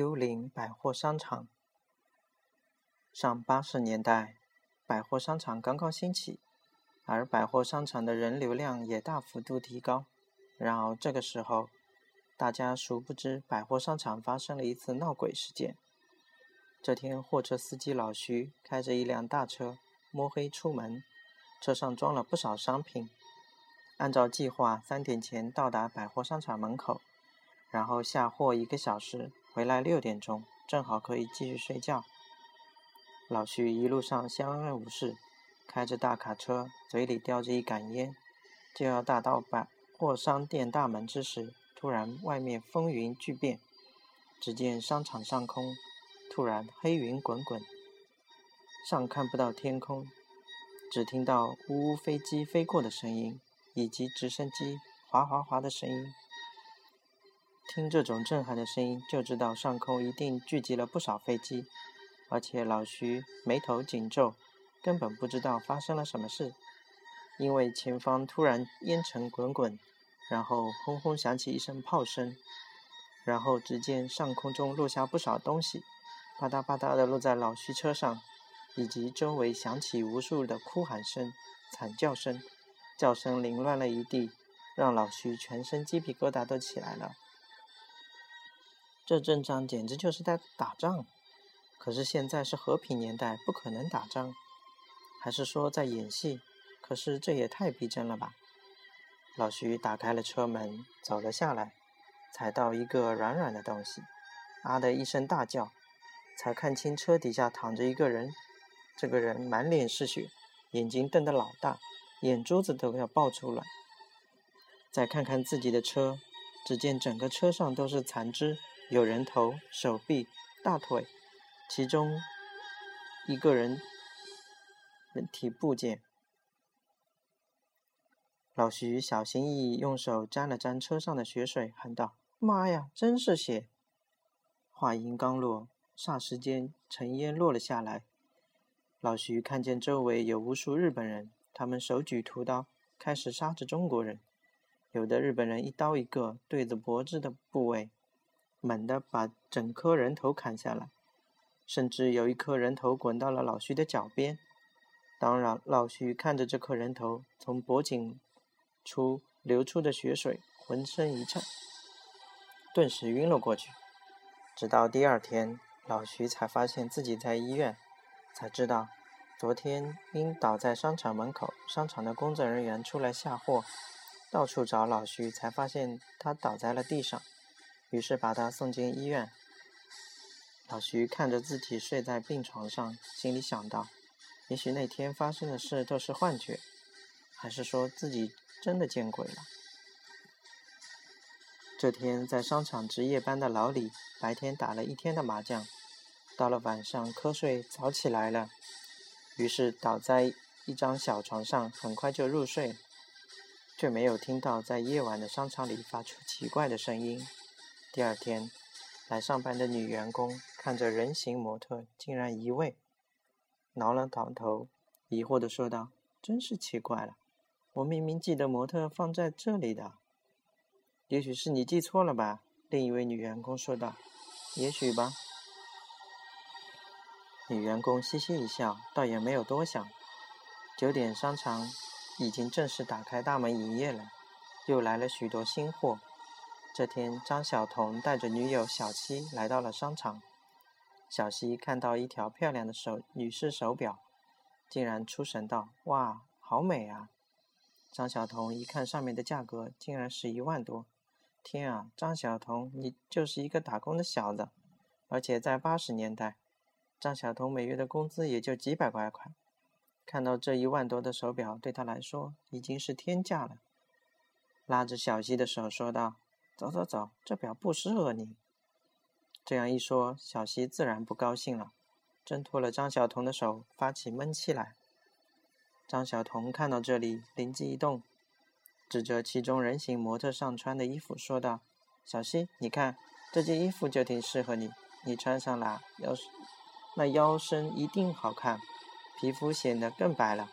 幽灵百货商场。上八十年代，百货商场刚刚兴起，而百货商场的人流量也大幅度提高。然而这个时候，大家殊不知，百货商场发生了一次闹鬼事件。这天，货车司机老徐开着一辆大车，摸黑出门，车上装了不少商品。按照计划，三点前到达百货商场门口，然后下货一个小时，回来六点钟，正好可以继续睡觉。老徐一路上相安无事，开着大卡车，嘴里叼着一杆烟，就要大到百货商店大门之时，突然外面风云巨变，只见商场上空突然黑云滚滚，上看不到天空，只听到呜呜飞机飞过的声音。以及直升机哗哗哗的声音，听这种震撼的声音，就知道上空一定聚集了不少飞机。而且老徐眉头紧皱，根本不知道发生了什么事，因为前方突然烟尘滚滚，然后轰轰响起一声炮声，然后只见上空中落下不少东西，吧嗒吧嗒的落在老徐车上，以及周围响起无数的哭喊声、惨叫声。叫声凌乱了一地，让老徐全身鸡皮疙瘩都起来了。这阵仗简直就是在打仗，可是现在是和平年代，不可能打仗，还是说在演戏？可是这也太逼真了吧！老徐打开了车门，走了下来，踩到一个软软的东西，啊的一声大叫，才看清车底下躺着一个人。这个人满脸是血，眼睛瞪得老大。眼珠子都要爆出来。再看看自己的车，只见整个车上都是残肢，有人头、手臂、大腿，其中一个人人体部件。老徐小心翼翼用手沾了沾车上的血水，喊道：“妈呀，真是血！”话音刚落，霎时间尘烟落了下来。老徐看见周围有无数日本人。他们手举屠刀，开始杀着中国人。有的日本人一刀一个，对着脖子的部位，猛地把整颗人头砍下来。甚至有一颗人头滚到了老徐的脚边。当然，老徐看着这颗人头从脖颈处流出的血水，浑身一颤，顿时晕了过去。直到第二天，老徐才发现自己在医院，才知道。昨天因倒在商场门口，商场的工作人员出来下货，到处找老徐，才发现他倒在了地上，于是把他送进医院。老徐看着自己睡在病床上，心里想到：也许那天发生的事都是幻觉，还是说自己真的见鬼了？这天在商场值夜班的老李，白天打了一天的麻将，到了晚上瞌睡早起来了。于是倒在一张小床上，很快就入睡，却没有听到在夜晚的商场里发出奇怪的声音。第二天，来上班的女员工看着人形模特，竟然移位，挠了挠头，疑惑地说道：“真是奇怪了，我明明记得模特放在这里的。”“也许是你记错了吧？”另一位女员工说道。“也许吧。”女员工嘻嘻一笑，倒也没有多想。九点商场已经正式打开大门营业了，又来了许多新货。这天，张晓彤带着女友小七来到了商场。小西看到一条漂亮的手女士手表，竟然出神道：“哇，好美啊！”张晓彤一看上面的价格，竟然是一万多。天啊，张晓彤，你就是一个打工的小子，而且在八十年代。张晓彤每月的工资也就几百块块，看到这一万多的手表，对他来说已经是天价了。拉着小西的手说道：“走走走，这表不适合你。”这样一说，小西自然不高兴了，挣脱了张小彤的手，发起闷气来。张小彤看到这里，灵机一动，指着其中人形模特上穿的衣服说道：“小西，你看这件衣服就挺适合你，你穿上了要是……”那腰身一定好看，皮肤显得更白了。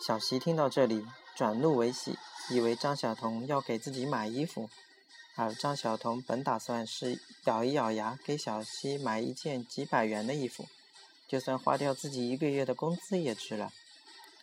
小西听到这里，转怒为喜，以为张晓彤要给自己买衣服，而张晓彤本打算是咬一咬牙给小西买一件几百元的衣服，就算花掉自己一个月的工资也值了。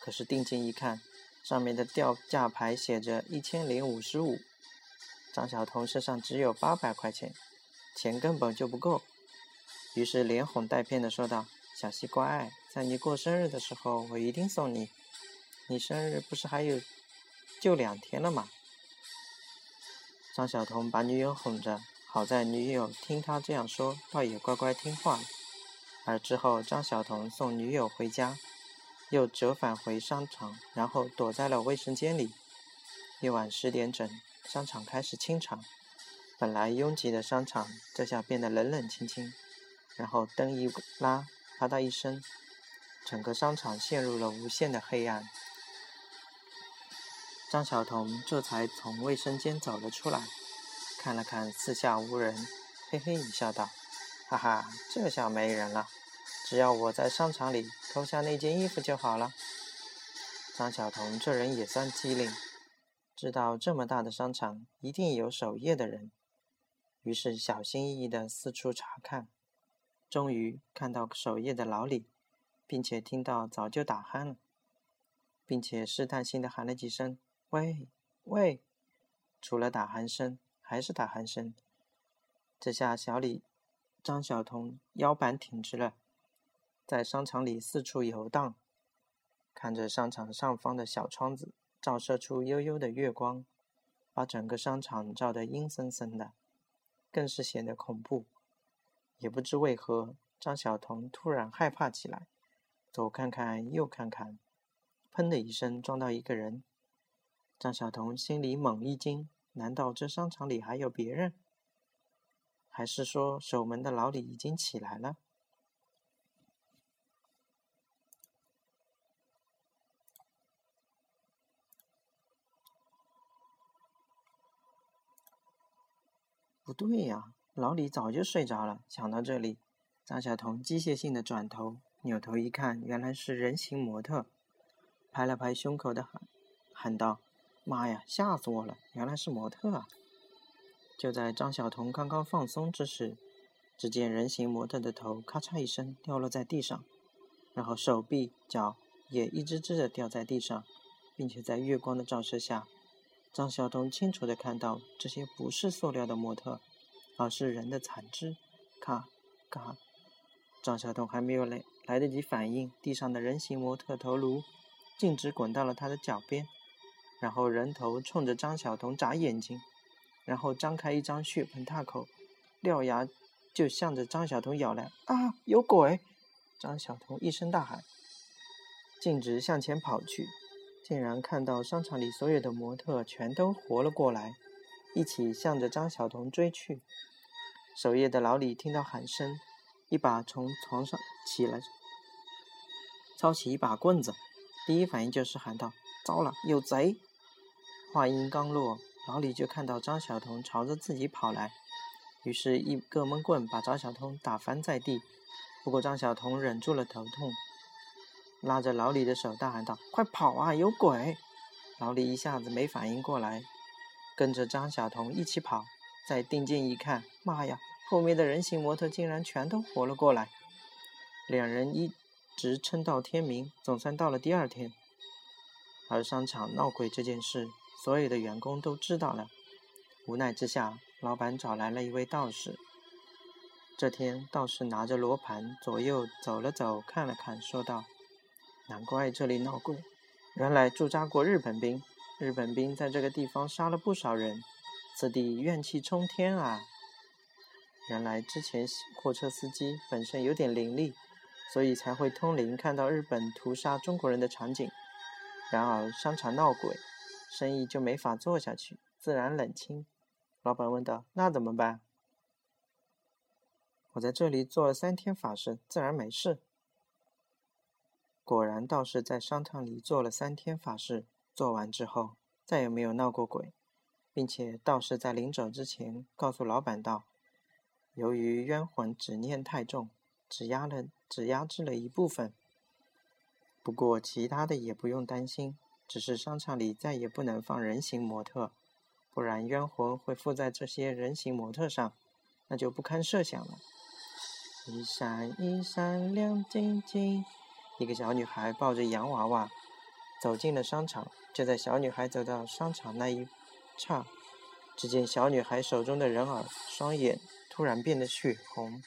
可是定睛一看，上面的吊价牌写着一千零五十五，张晓彤身上只有八百块钱，钱根本就不够。于是连哄带骗的说道：“小西乖，在你过生日的时候，我一定送你。你生日不是还有就两天了嘛？”张晓彤把女友哄着，好在女友听他这样说，倒也乖乖听话。而之后，张晓彤送女友回家，又折返回商场，然后躲在了卫生间里。夜晚十点整，商场开始清场。本来拥挤的商场，这下变得冷冷清清。然后灯一拉，啪嗒一声，整个商场陷入了无限的黑暗。张晓彤这才从卫生间走了出来，看了看四下无人，嘿嘿一笑，道：“哈哈，这下没人了，只要我在商场里偷下那件衣服就好了。”张晓彤这人也算机灵，知道这么大的商场一定有守夜的人，于是小心翼翼地四处查看，终于看到守夜的老李，并且听到早就打鼾了，并且试探性地喊了几声。喂，喂！除了打鼾声，还是打鼾声。这下小李、张晓彤腰板挺直了，在商场里四处游荡，看着商场上方的小窗子照射出幽幽的月光，把整个商场照得阴森森的，更是显得恐怖。也不知为何，张晓彤突然害怕起来，左看看，右看看，砰的一声撞到一个人。张晓彤心里猛一惊，难道这商场里还有别人？还是说守门的老李已经起来了？不对呀，老李早就睡着了。想到这里，张晓彤机械性的转头，扭头一看，原来是人形模特，拍了拍胸口的喊，喊道。妈呀！吓死我了！原来是模特啊！就在张晓彤刚刚放松之时，只见人形模特的头咔嚓一声掉落在地上，然后手臂、脚也一只只的掉在地上，并且在月光的照射下，张晓彤清楚的看到这些不是塑料的模特，而是人的残肢。咔咔，张晓彤还没有来来得及反应，地上的人形模特头颅径直滚到了他的脚边。然后人头冲着张晓彤眨眼睛，然后张开一张血盆大口，獠牙就向着张晓彤咬来。啊！有鬼！张晓彤一声大喊，径直向前跑去，竟然看到商场里所有的模特全都活了过来，一起向着张晓彤追去。守夜的老李听到喊声，一把从床上起来，抄起一把棍子，第一反应就是喊道：“糟了，有贼！”话音刚落，老李就看到张晓彤朝着自己跑来，于是，一个闷棍把张晓彤打翻在地。不过，张晓彤忍住了头痛，拉着老李的手大喊道：“快跑啊，有鬼！”老李一下子没反应过来，跟着张晓彤一起跑。再定睛一看，妈呀，后面的人形模特竟然全都活了过来。两人一直撑到天明，总算到了第二天。而商场闹鬼这件事。所有的员工都知道了，无奈之下，老板找来了一位道士。这天，道士拿着罗盘左右走了走，看了看，说道：“难怪这里闹鬼，原来驻扎过日本兵。日本兵在这个地方杀了不少人，此地怨气冲天啊！原来之前货车司机本身有点灵力，所以才会通灵看到日本屠杀中国人的场景。然而商场闹鬼。”生意就没法做下去，自然冷清。老板问道：“那怎么办？”我在这里做了三天法事，自然没事。果然，道士在商场里做了三天法事，做完之后再也没有闹过鬼，并且道士在临走之前告诉老板道：“由于冤魂执念太重，只压了只压制了一部分，不过其他的也不用担心。”只是商场里再也不能放人形模特，不然冤魂会附在这些人形模特上，那就不堪设想了。一闪一闪亮晶晶，一个小女孩抱着洋娃娃走进了商场。就在小女孩走到商场那一刹，只见小女孩手中的人耳双眼突然变得血红。